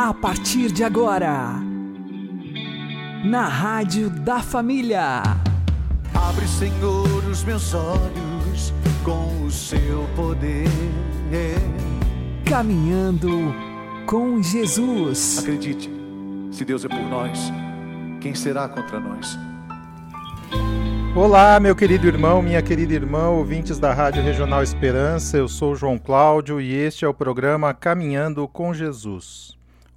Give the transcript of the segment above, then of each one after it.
A partir de agora, na Rádio da Família. Abre, Senhor, os meus olhos com o seu poder. Caminhando com Jesus. Acredite, se Deus é por nós, quem será contra nós? Olá, meu querido irmão, minha querida irmã, ouvintes da Rádio Regional Esperança, eu sou João Cláudio e este é o programa Caminhando com Jesus.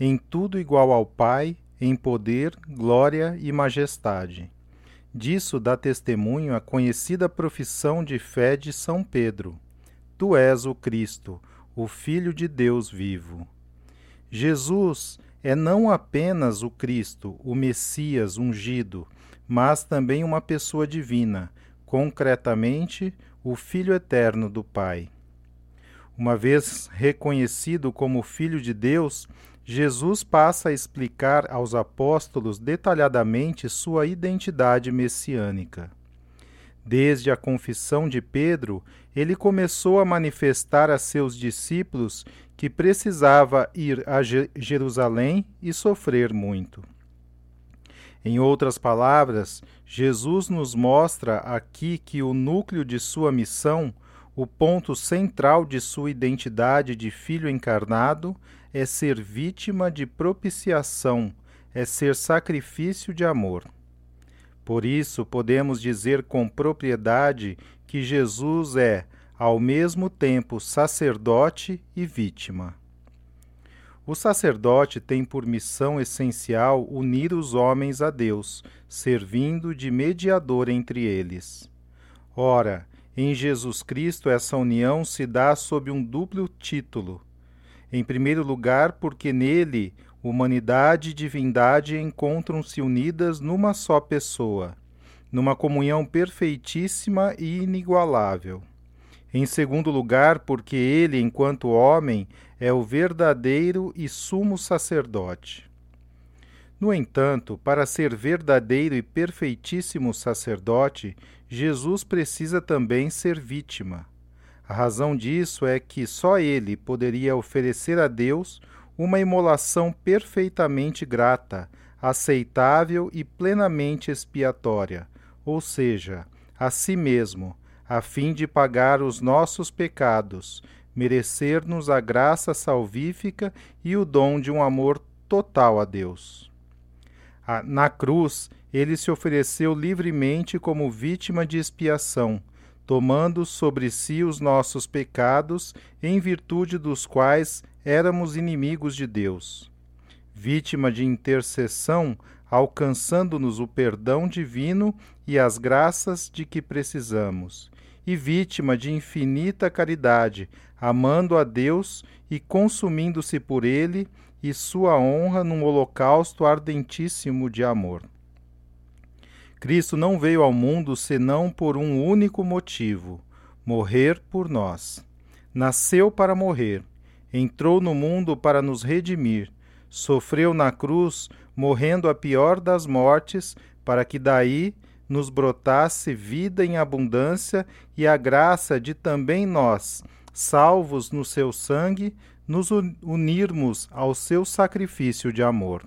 em tudo igual ao Pai, em poder, glória e majestade. Disso dá testemunho a conhecida profissão de fé de São Pedro: Tu és o Cristo, o Filho de Deus vivo. Jesus é não apenas o Cristo, o Messias ungido, mas também uma pessoa divina, concretamente o Filho eterno do Pai. Uma vez reconhecido como Filho de Deus, Jesus passa a explicar aos apóstolos detalhadamente sua identidade messiânica. Desde a confissão de Pedro, ele começou a manifestar a seus discípulos que precisava ir a Jerusalém e sofrer muito. Em outras palavras, Jesus nos mostra aqui que o núcleo de sua missão, o ponto central de sua identidade de filho encarnado, é ser vítima de propiciação, é ser sacrifício de amor. Por isso, podemos dizer com propriedade que Jesus é, ao mesmo tempo, sacerdote e vítima. O sacerdote tem por missão essencial unir os homens a Deus, servindo de mediador entre eles. Ora, em Jesus Cristo essa união se dá sob um duplo título. Em primeiro lugar, porque nele humanidade e divindade encontram-se unidas numa só pessoa, numa comunhão perfeitíssima e inigualável. Em segundo lugar, porque ele, enquanto homem, é o verdadeiro e sumo sacerdote. No entanto, para ser verdadeiro e perfeitíssimo sacerdote, Jesus precisa também ser vítima. A razão disso é que só ele poderia oferecer a Deus uma imolação perfeitamente grata, aceitável e plenamente expiatória, ou seja, a si mesmo a fim de pagar os nossos pecados, merecer-nos a graça salvífica e o dom de um amor total a Deus. Na cruz, ele se ofereceu livremente como vítima de expiação, tomando sobre si os nossos pecados, em virtude dos quais éramos inimigos de Deus. Vítima de intercessão, alcançando-nos o perdão divino e as graças de que precisamos e vítima de infinita caridade, amando a Deus e consumindo-se por ele e sua honra num holocausto ardentíssimo de amor. Cristo não veio ao mundo senão por um único motivo: morrer por nós. Nasceu para morrer, entrou no mundo para nos redimir, sofreu na cruz, morrendo a pior das mortes, para que daí nos brotasse vida em abundância e a graça de também nós, salvos no seu sangue, nos unirmos ao seu sacrifício de amor.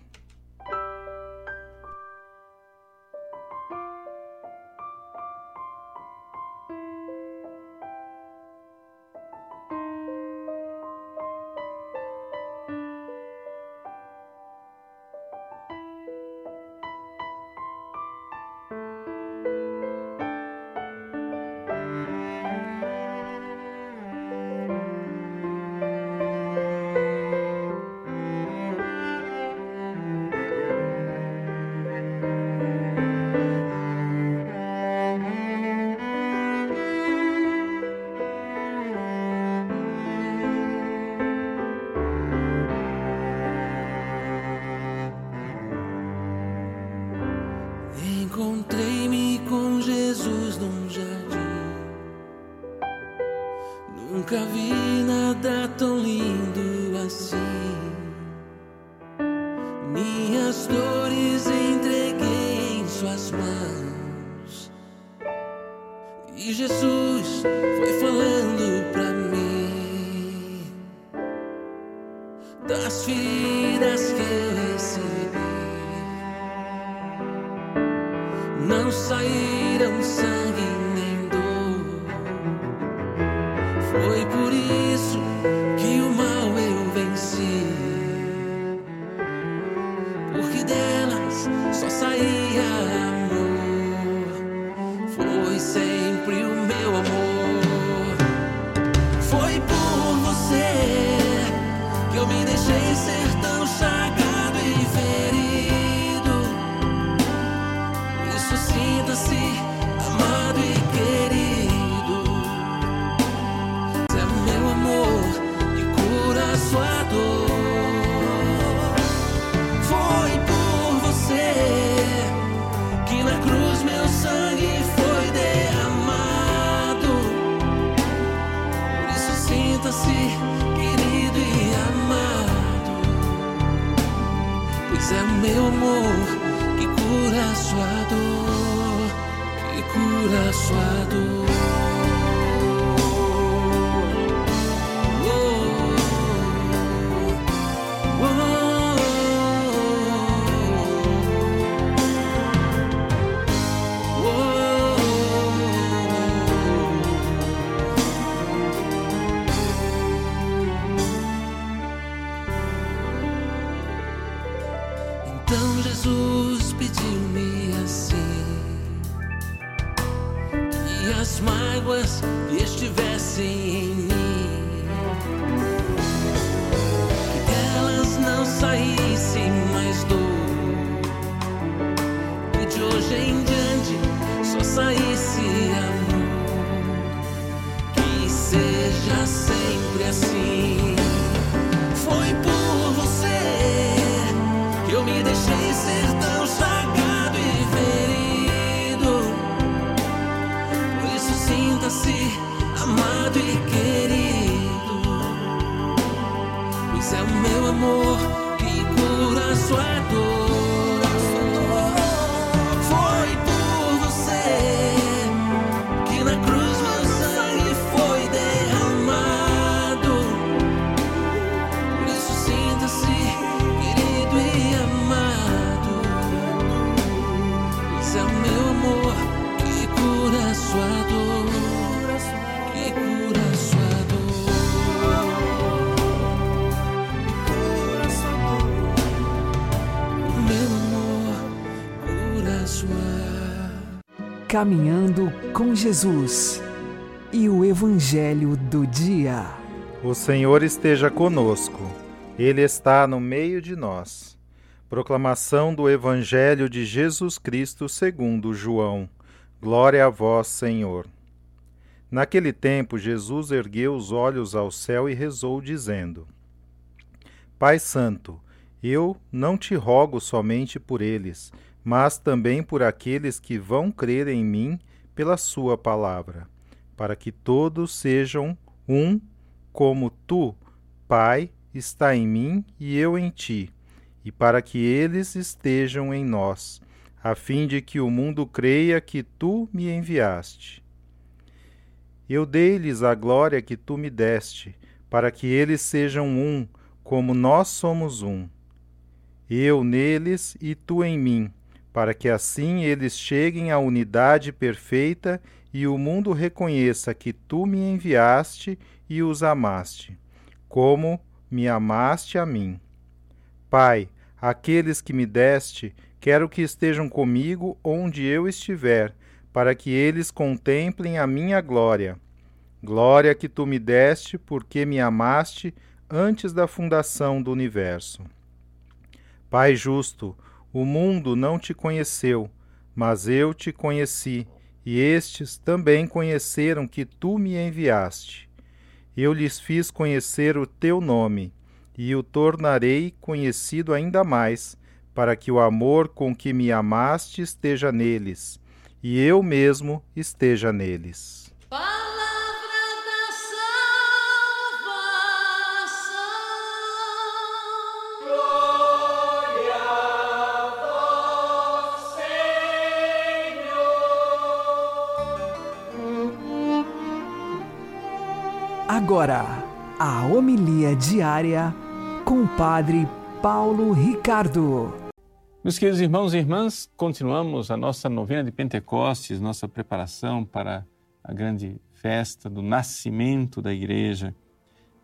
É o meu amor que cura sua dor, que cura sua dor. Caminhando com Jesus e o Evangelho do Dia. O Senhor esteja conosco, Ele está no meio de nós. Proclamação do Evangelho de Jesus Cristo segundo João. Glória a vós, Senhor. Naquele tempo, Jesus ergueu os olhos ao céu e rezou, dizendo: Pai Santo, eu não te rogo somente por eles, mas também por aqueles que vão crer em mim pela Sua palavra, para que todos sejam um, como tu, Pai, está em mim e eu em ti, e para que eles estejam em nós, a fim de que o mundo creia que tu me enviaste. Eu dei-lhes a glória que tu me deste, para que eles sejam um, como nós somos um. Eu neles e tu em mim, para que assim eles cheguem à unidade perfeita e o mundo reconheça que tu me enviaste e os amaste, como me amaste a mim. Pai, aqueles que me deste, quero que estejam comigo onde eu estiver, para que eles contemplem a minha glória. Glória que tu me deste, porque me amaste antes da fundação do universo. Pai justo, o mundo não te conheceu, mas eu te conheci, e estes também conheceram que tu me enviaste. Eu lhes fiz conhecer o teu nome, e o tornarei conhecido ainda mais, para que o amor com que me amaste esteja neles, e eu mesmo esteja neles. Agora, a homilia diária com o Padre Paulo Ricardo. Meus queridos irmãos e irmãs, continuamos a nossa novena de Pentecostes, nossa preparação para a grande festa do nascimento da igreja.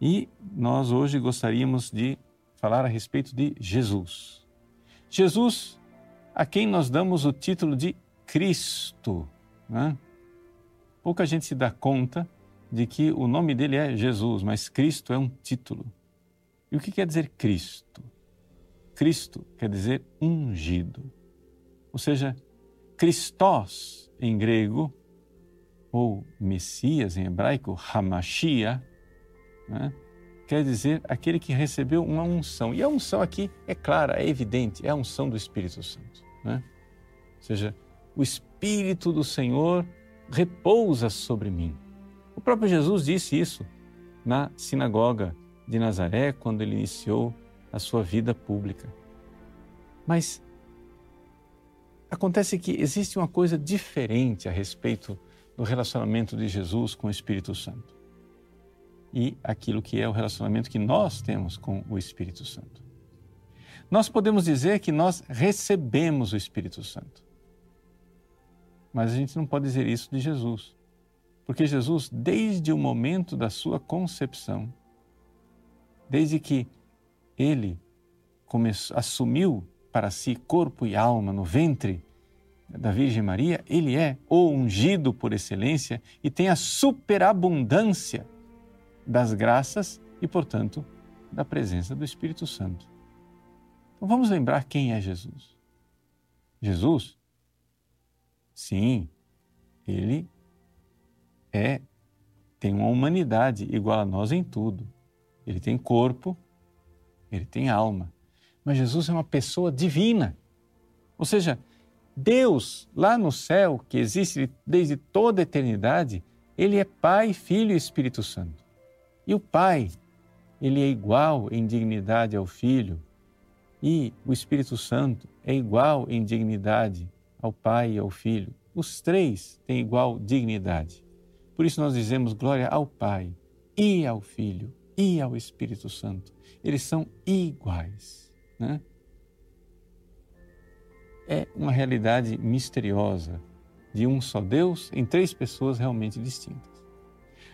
E nós hoje gostaríamos de falar a respeito de Jesus. Jesus, a quem nós damos o título de Cristo. Né? Pouca gente se dá conta de que o nome dele é Jesus, mas Cristo é um título. E o que quer dizer Cristo? Cristo quer dizer ungido. Ou seja, Christos em grego, ou Messias em hebraico, Hamashia, né? quer dizer aquele que recebeu uma unção. E a unção aqui é clara, é evidente, é a unção do Espírito Santo. Né? Ou seja, o Espírito do Senhor repousa sobre mim. Próprio Jesus disse isso na sinagoga de Nazaré quando ele iniciou a sua vida pública. Mas acontece que existe uma coisa diferente a respeito do relacionamento de Jesus com o Espírito Santo e aquilo que é o relacionamento que nós temos com o Espírito Santo. Nós podemos dizer que nós recebemos o Espírito Santo, mas a gente não pode dizer isso de Jesus, porque Jesus, desde o momento da sua concepção, desde que ele começou, assumiu para si corpo e alma no ventre da Virgem Maria, ele é o ungido por excelência e tem a superabundância das graças e, portanto, da presença do Espírito Santo. Então vamos lembrar quem é Jesus. Jesus, sim, ele é tem uma humanidade igual a nós em tudo. Ele tem corpo, ele tem alma. Mas Jesus é uma pessoa divina. Ou seja, Deus, lá no céu, que existe desde toda a eternidade, ele é Pai, Filho e Espírito Santo. E o Pai, ele é igual em dignidade ao Filho, e o Espírito Santo é igual em dignidade ao Pai e ao Filho. Os três têm igual dignidade. Por isso nós dizemos glória ao Pai e ao Filho e ao Espírito Santo. Eles são iguais. Né? É uma realidade misteriosa de um só Deus em três pessoas realmente distintas.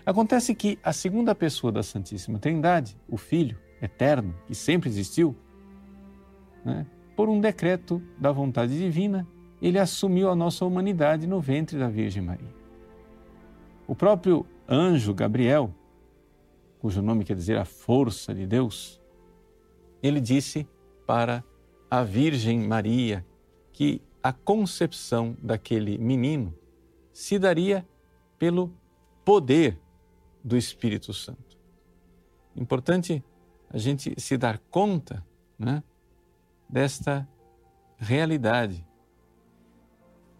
Acontece que a segunda pessoa da Santíssima Trindade, o Filho eterno, que sempre existiu, né? por um decreto da vontade divina, ele assumiu a nossa humanidade no ventre da Virgem Maria. O próprio anjo Gabriel, cujo nome quer dizer a força de Deus, ele disse para a Virgem Maria que a concepção daquele menino se daria pelo poder do Espírito Santo. Importante a gente se dar conta né, desta realidade.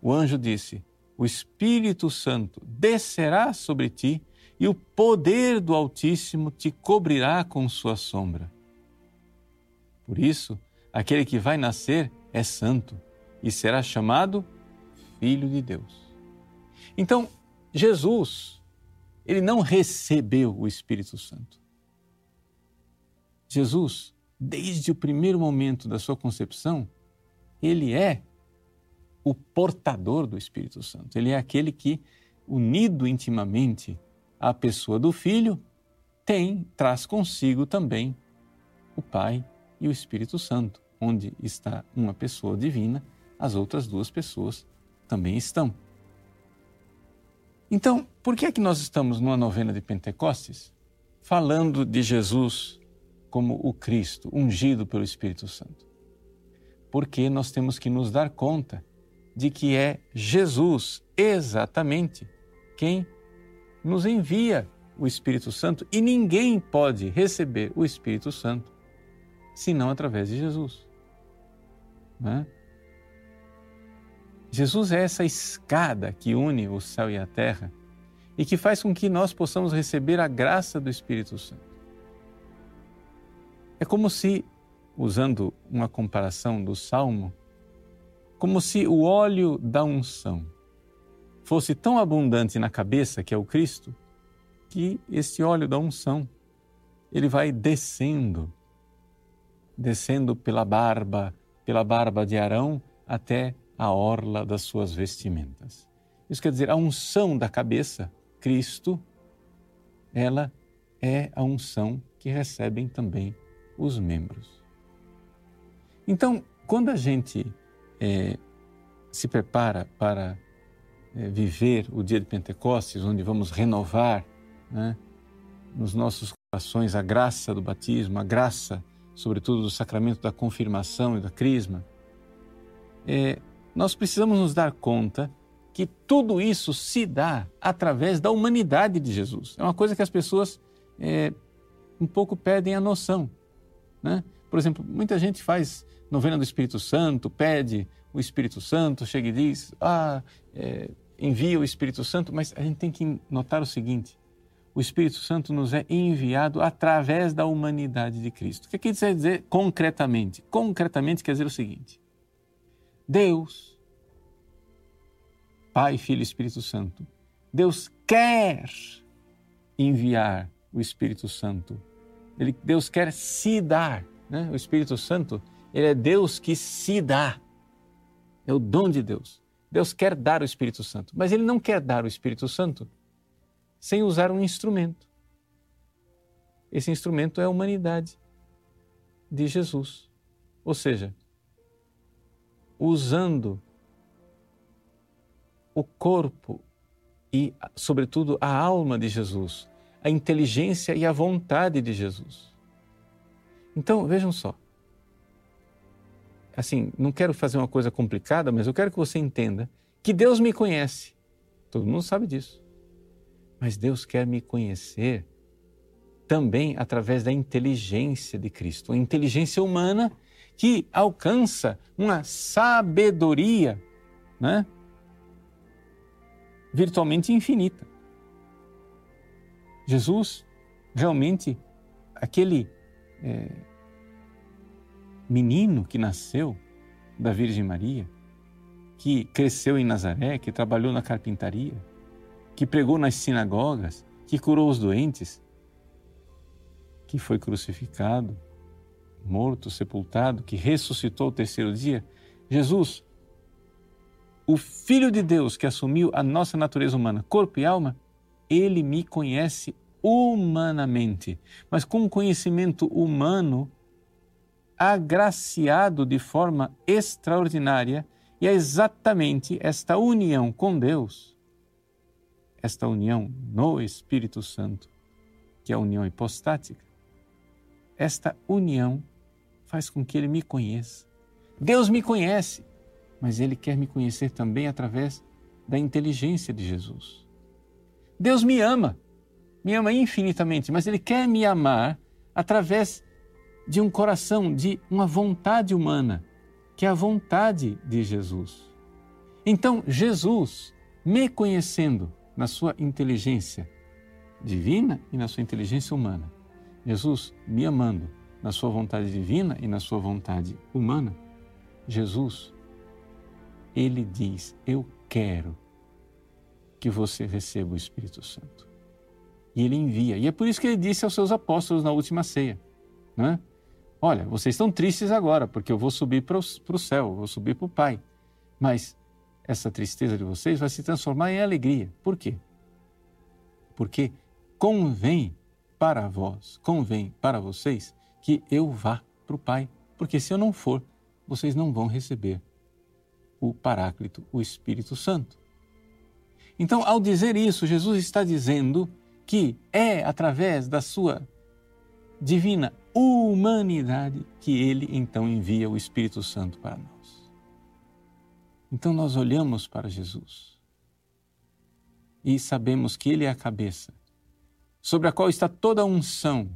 O anjo disse: o Espírito Santo descerá sobre ti e o poder do Altíssimo te cobrirá com sua sombra. Por isso, aquele que vai nascer é santo e será chamado Filho de Deus. Então, Jesus, ele não recebeu o Espírito Santo. Jesus, desde o primeiro momento da sua concepção, ele é o portador do Espírito Santo. Ele é aquele que, unido intimamente à pessoa do Filho, tem, traz consigo também o Pai e o Espírito Santo. Onde está uma pessoa divina, as outras duas pessoas também estão. Então, por que é que nós estamos numa novena de Pentecostes falando de Jesus como o Cristo, ungido pelo Espírito Santo? Porque nós temos que nos dar conta de que é Jesus exatamente quem nos envia o Espírito Santo e ninguém pode receber o Espírito Santo senão através de Jesus. Né? Jesus é essa escada que une o céu e a terra e que faz com que nós possamos receber a graça do Espírito Santo. É como se, usando uma comparação do Salmo, como se o óleo da unção fosse tão abundante na cabeça, que é o Cristo, que esse óleo da unção ele vai descendo, descendo pela barba, pela barba de Arão até a orla das suas vestimentas. Isso quer dizer, a unção da cabeça, Cristo, ela é a unção que recebem também os membros. Então, quando a gente é, se prepara para é, viver o dia de Pentecostes, onde vamos renovar né, nos nossos corações a graça do batismo, a graça, sobretudo, do sacramento da confirmação e da crisma, é, nós precisamos nos dar conta que tudo isso se dá através da humanidade de Jesus. É uma coisa que as pessoas é, um pouco perdem a noção. Né? Por exemplo, muita gente faz novena do Espírito Santo, pede o Espírito Santo, chega e diz, ah, é, envia o Espírito Santo, mas a gente tem que notar o seguinte: o Espírito Santo nos é enviado através da humanidade de Cristo. O que, é quer dizer concretamente? Concretamente quer dizer o seguinte: Deus, Pai, Filho e Espírito Santo, Deus quer enviar o Espírito Santo. Ele, Deus quer se dar. Né? O Espírito Santo, ele é Deus que se dá. É o dom de Deus. Deus quer dar o Espírito Santo, mas Ele não quer dar o Espírito Santo sem usar um instrumento. Esse instrumento é a humanidade de Jesus. Ou seja, usando o corpo e, sobretudo, a alma de Jesus, a inteligência e a vontade de Jesus. Então, vejam só, assim, não quero fazer uma coisa complicada, mas eu quero que você entenda que Deus me conhece. Todo mundo sabe disso. Mas Deus quer me conhecer também através da inteligência de Cristo, a inteligência humana que alcança uma sabedoria, né? virtualmente infinita. Jesus, realmente, aquele é, menino que nasceu da Virgem Maria, que cresceu em Nazaré, que trabalhou na carpintaria, que pregou nas sinagogas, que curou os doentes, que foi crucificado, morto, sepultado, que ressuscitou o terceiro dia, Jesus, o Filho de Deus que assumiu a nossa natureza humana, corpo e alma, ele me conhece humanamente, mas com um conhecimento humano agraciado de forma extraordinária e é exatamente esta união com Deus, esta união no Espírito Santo, que é a união hipostática, esta união faz com que ele me conheça. Deus me conhece, mas ele quer me conhecer também através da inteligência de Jesus. Deus me ama, me ama infinitamente, mas ele quer me amar através de um coração, de uma vontade humana, que é a vontade de Jesus. Então, Jesus, me conhecendo na sua inteligência divina e na sua inteligência humana, Jesus me amando na sua vontade divina e na sua vontade humana, Jesus, ele diz: Eu quero que você receba o Espírito Santo. E ele envia. E é por isso que ele disse aos seus apóstolos na última ceia: né? Olha, vocês estão tristes agora, porque eu vou subir para o céu, vou subir para o Pai. Mas essa tristeza de vocês vai se transformar em alegria. Por quê? Porque convém para vós, convém para vocês que eu vá para o Pai. Porque se eu não for, vocês não vão receber o Paráclito, o Espírito Santo. Então, ao dizer isso, Jesus está dizendo que é através da sua divina humanidade que ele então envia o Espírito Santo para nós. Então nós olhamos para Jesus e sabemos que ele é a cabeça, sobre a qual está toda a unção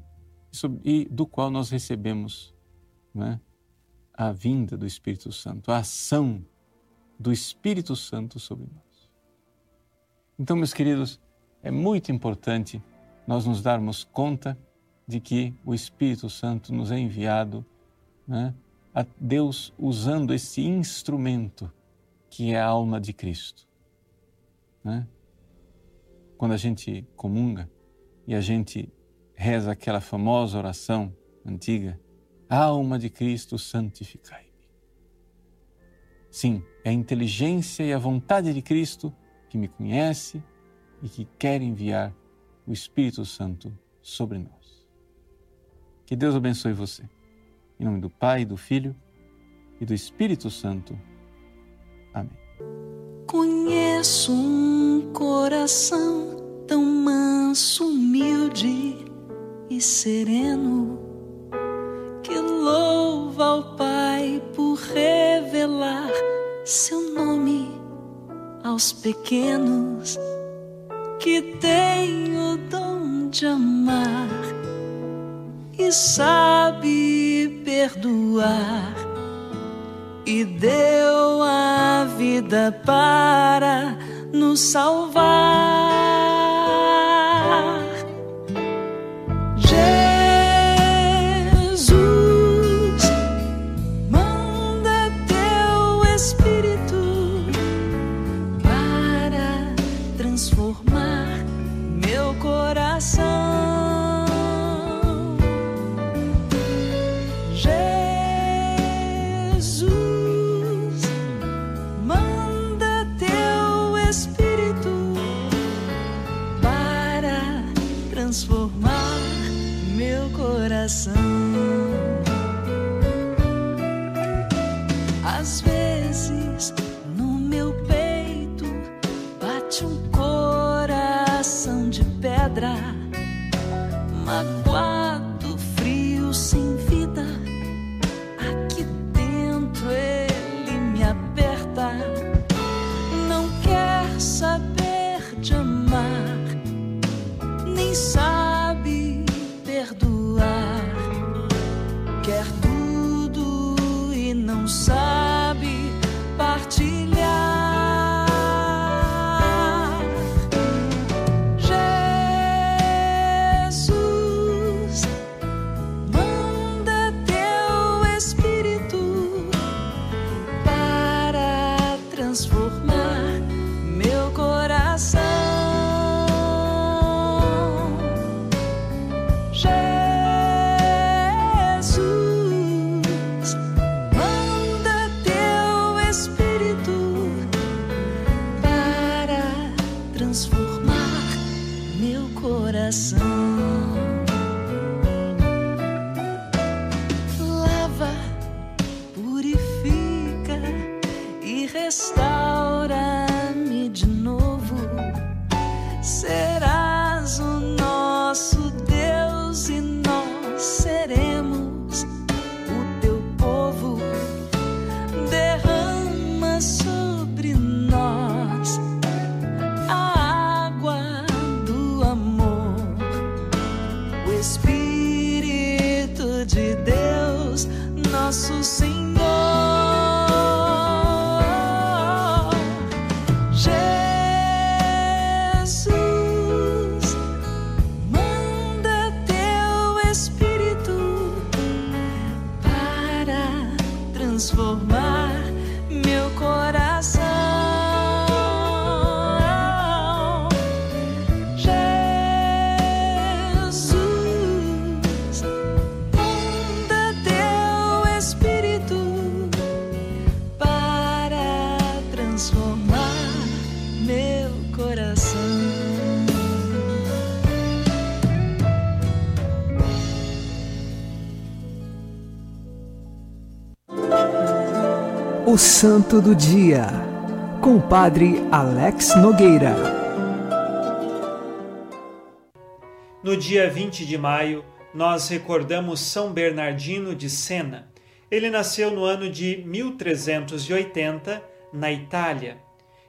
e do qual nós recebemos né, a vinda do Espírito Santo, a ação do Espírito Santo sobre nós. Então, meus queridos, é muito importante nós nos darmos conta de que o Espírito Santo nos é enviado, né, a Deus usando esse instrumento que é a alma de Cristo. Né? Quando a gente comunga e a gente reza aquela famosa oração antiga, Alma de Cristo, santificai-me. Sim, é a inteligência e a vontade de Cristo que me conhece e que quer enviar o Espírito Santo sobre nós. Que Deus abençoe você. Em nome do Pai, do Filho e do Espírito Santo. Amém. Conheço um coração tão manso, humilde e sereno que louva ao Pai por revelar seu nome aos pequenos que tem o dom de amar e sabe perdoar e deu a vida para nos salvar. Bate um coração de pedra, magoado, Santo do Dia, com o Padre Alex Nogueira. No dia 20 de maio, nós recordamos São Bernardino de Sena. Ele nasceu no ano de 1380, na Itália,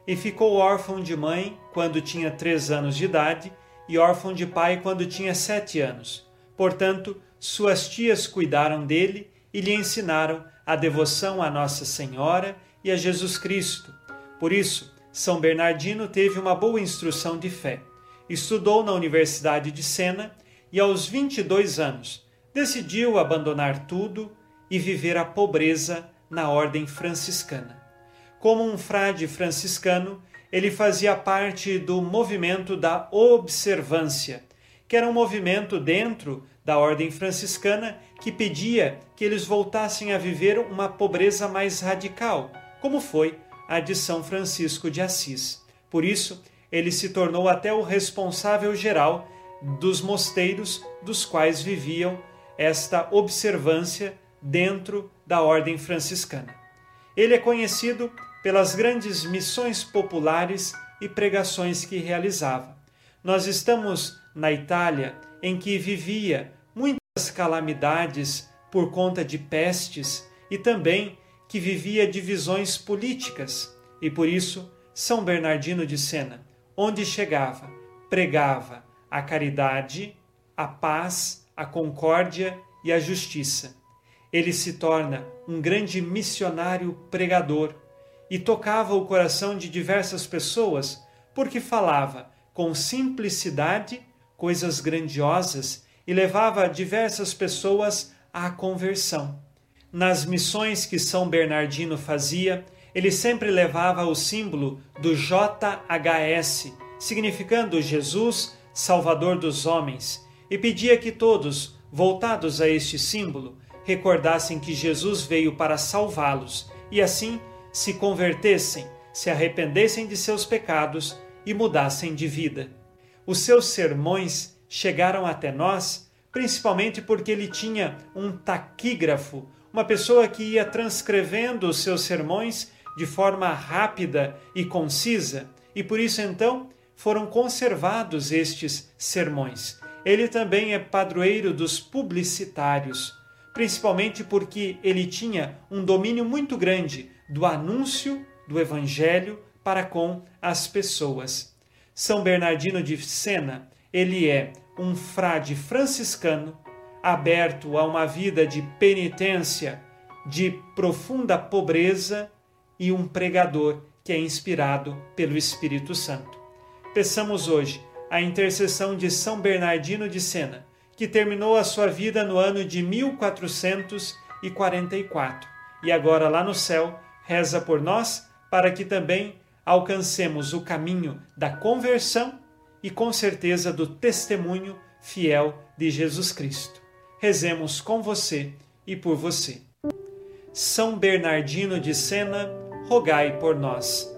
e ficou órfão de mãe quando tinha três anos de idade e órfão de pai quando tinha sete anos. Portanto, suas tias cuidaram dele e lhe ensinaram a devoção a Nossa Senhora e a Jesus Cristo. Por isso, São Bernardino teve uma boa instrução de fé. Estudou na Universidade de Sena e, aos 22 anos, decidiu abandonar tudo e viver a pobreza na ordem franciscana. Como um frade franciscano, ele fazia parte do movimento da observância, que era um movimento dentro da ordem franciscana que pedia que eles voltassem a viver uma pobreza mais radical, como foi a de São Francisco de Assis. Por isso, ele se tornou até o responsável geral dos mosteiros dos quais viviam esta observância dentro da ordem franciscana. Ele é conhecido pelas grandes missões populares e pregações que realizava. Nós estamos na Itália, em que vivia calamidades por conta de pestes e também que vivia divisões políticas, e por isso São Bernardino de Sena, onde chegava, pregava a caridade, a paz, a concórdia e a justiça. Ele se torna um grande missionário pregador e tocava o coração de diversas pessoas porque falava com simplicidade coisas grandiosas e levava diversas pessoas à conversão. Nas missões que São Bernardino fazia, ele sempre levava o símbolo do JHS, significando Jesus, Salvador dos homens, e pedia que todos, voltados a este símbolo, recordassem que Jesus veio para salvá-los e assim se convertessem, se arrependessem de seus pecados e mudassem de vida. Os seus sermões chegaram até nós principalmente porque ele tinha um taquígrafo, uma pessoa que ia transcrevendo os seus sermões de forma rápida e concisa, e por isso então foram conservados estes sermões. Ele também é padroeiro dos publicitários, principalmente porque ele tinha um domínio muito grande do anúncio do Evangelho para com as pessoas. São Bernardino de Sena, ele é um frade franciscano aberto a uma vida de penitência, de profunda pobreza e um pregador que é inspirado pelo Espírito Santo. Peçamos hoje a intercessão de São Bernardino de Sena, que terminou a sua vida no ano de 1444 e agora lá no céu reza por nós para que também alcancemos o caminho da conversão e com certeza do testemunho fiel de Jesus Cristo. Rezemos com você e por você. São Bernardino de Sena, rogai por nós.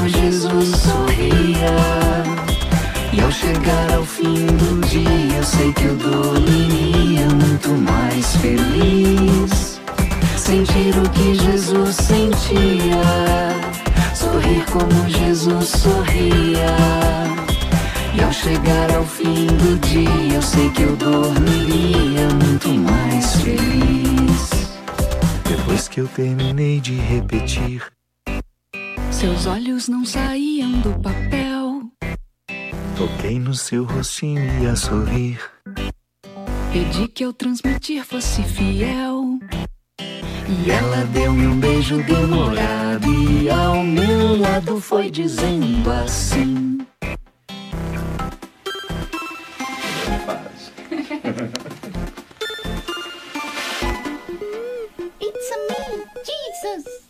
como Jesus sorria. E ao chegar ao fim do dia, eu sei que eu dormiria muito mais feliz. Sentir o que Jesus sentia, sorrir como Jesus sorria. E ao chegar ao fim do dia, eu sei que eu dormiria muito mais feliz. Depois que eu terminei de repetir, seus olhos não saíam do papel. Toquei no seu rostinho e a sorrir. Pedi que eu transmitir fosse fiel. E ela deu-me um beijo demorado e ao meu lado foi dizendo assim. It's a me, Jesus.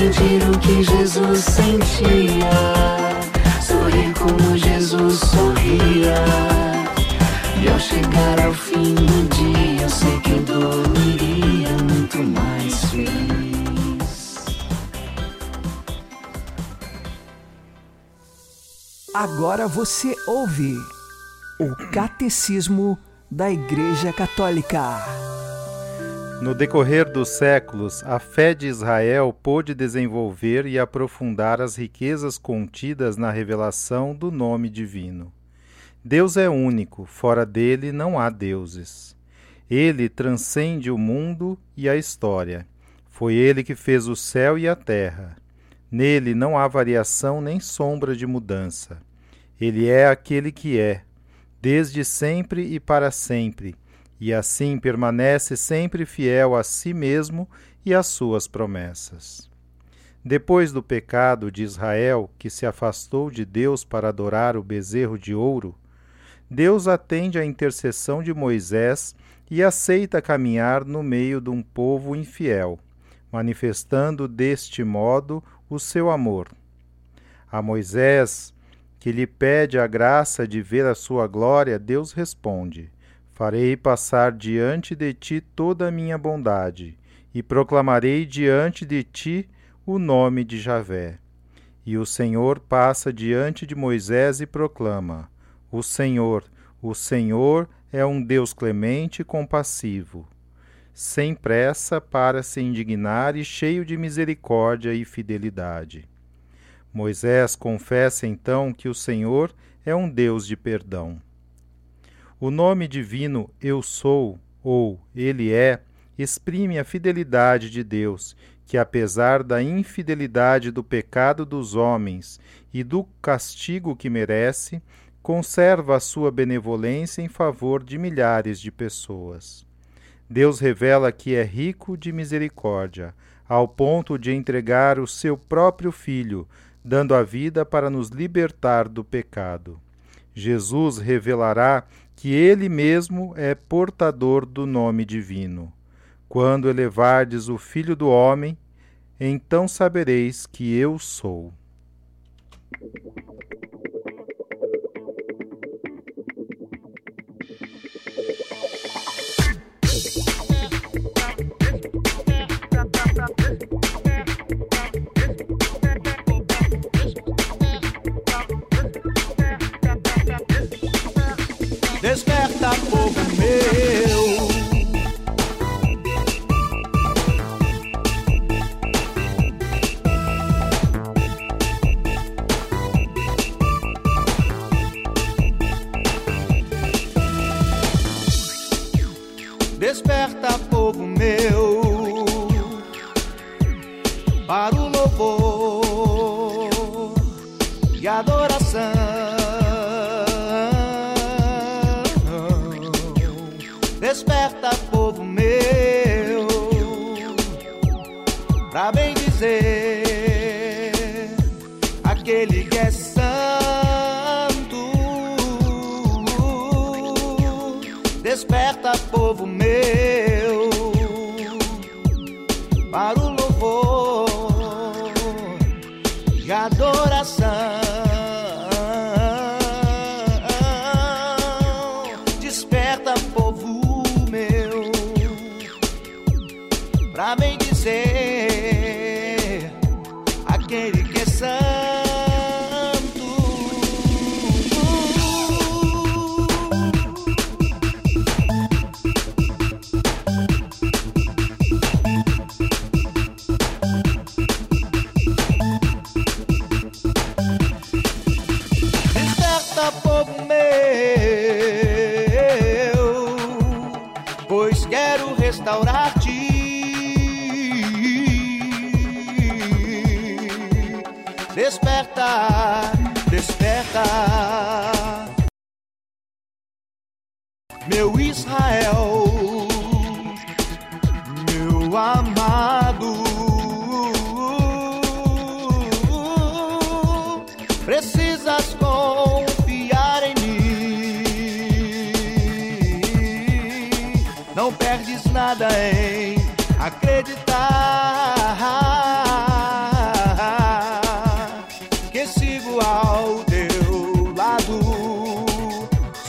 Sentir o que Jesus sentia, sorrir como Jesus sorria. E ao chegar ao fim do dia, eu sei que dormiria muito mais feliz. Agora você ouve o Catecismo da Igreja Católica. No decorrer dos séculos, a fé de Israel pôde desenvolver e aprofundar as riquezas contidas na revelação do nome divino. Deus é único, fora dele não há deuses. Ele transcende o mundo e a história. Foi ele que fez o céu e a terra. Nele não há variação nem sombra de mudança. Ele é aquele que é, desde sempre e para sempre, e assim permanece sempre fiel a si mesmo e às suas promessas. Depois do pecado de Israel, que se afastou de Deus para adorar o bezerro de ouro, Deus atende à intercessão de Moisés e aceita caminhar no meio de um povo infiel, manifestando deste modo o seu amor. A Moisés, que lhe pede a graça de ver a sua glória, Deus responde: Farei passar diante de ti toda a minha bondade, e proclamarei diante de ti o nome de Javé. E o Senhor passa diante de Moisés e proclama: O Senhor, o Senhor é um Deus clemente e compassivo, sem pressa para se indignar e cheio de misericórdia e fidelidade. Moisés confessa então que o Senhor é um Deus de perdão. O nome divino Eu Sou, ou Ele é, exprime a fidelidade de Deus, que apesar da infidelidade do pecado dos homens e do castigo que merece, conserva a sua benevolência em favor de milhares de pessoas. Deus revela que é rico de misericórdia, ao ponto de entregar o seu próprio Filho dando a vida para nos libertar do pecado. Jesus revelará que ele mesmo é portador do nome divino. Quando elevardes o Filho do Homem, então sabereis que eu sou. Desperta, povo e sigo ao teu lado.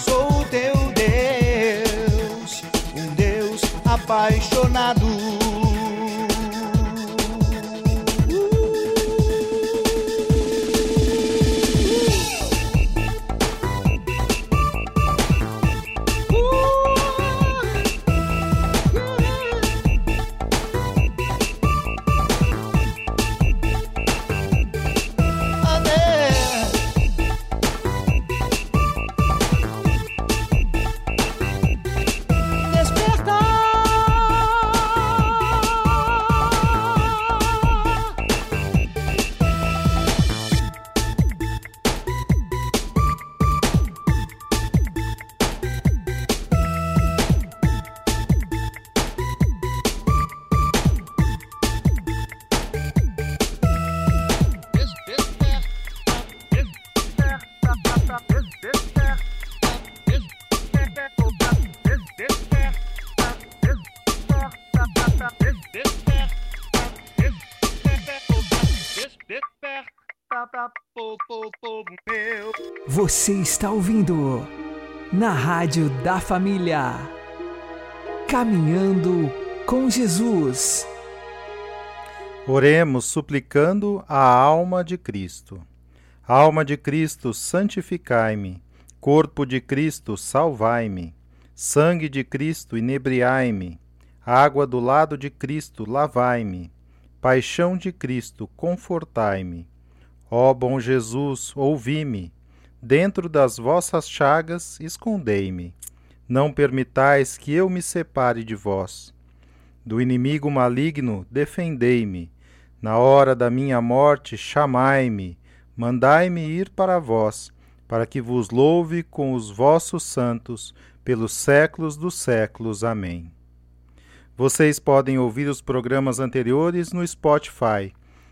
Sou teu Deus, um Deus apaixonado. Você está ouvindo na Rádio da Família. Caminhando com Jesus. Oremos suplicando a alma de Cristo. Alma de Cristo, santificai-me. Corpo de Cristo, salvai-me. Sangue de Cristo, inebriai-me. Água do lado de Cristo, lavai-me. Paixão de Cristo, confortai-me. Ó bom Jesus, ouvi-me. Dentro das vossas chagas, escondei-me. Não permitais que eu me separe de vós. Do inimigo maligno, defendei-me. Na hora da minha morte, chamai-me. Mandai-me ir para vós, para que vos louve com os vossos santos, pelos séculos dos séculos. Amém. Vocês podem ouvir os programas anteriores no Spotify.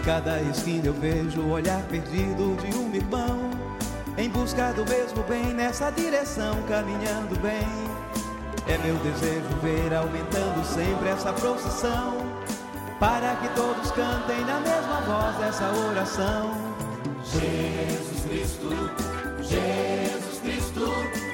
Cada esquina eu vejo o olhar perdido de um irmão. Em busca do mesmo bem, nessa direção, caminhando bem. É meu desejo ver aumentando sempre essa procissão. Para que todos cantem na mesma voz essa oração. Jesus Cristo, Jesus Cristo,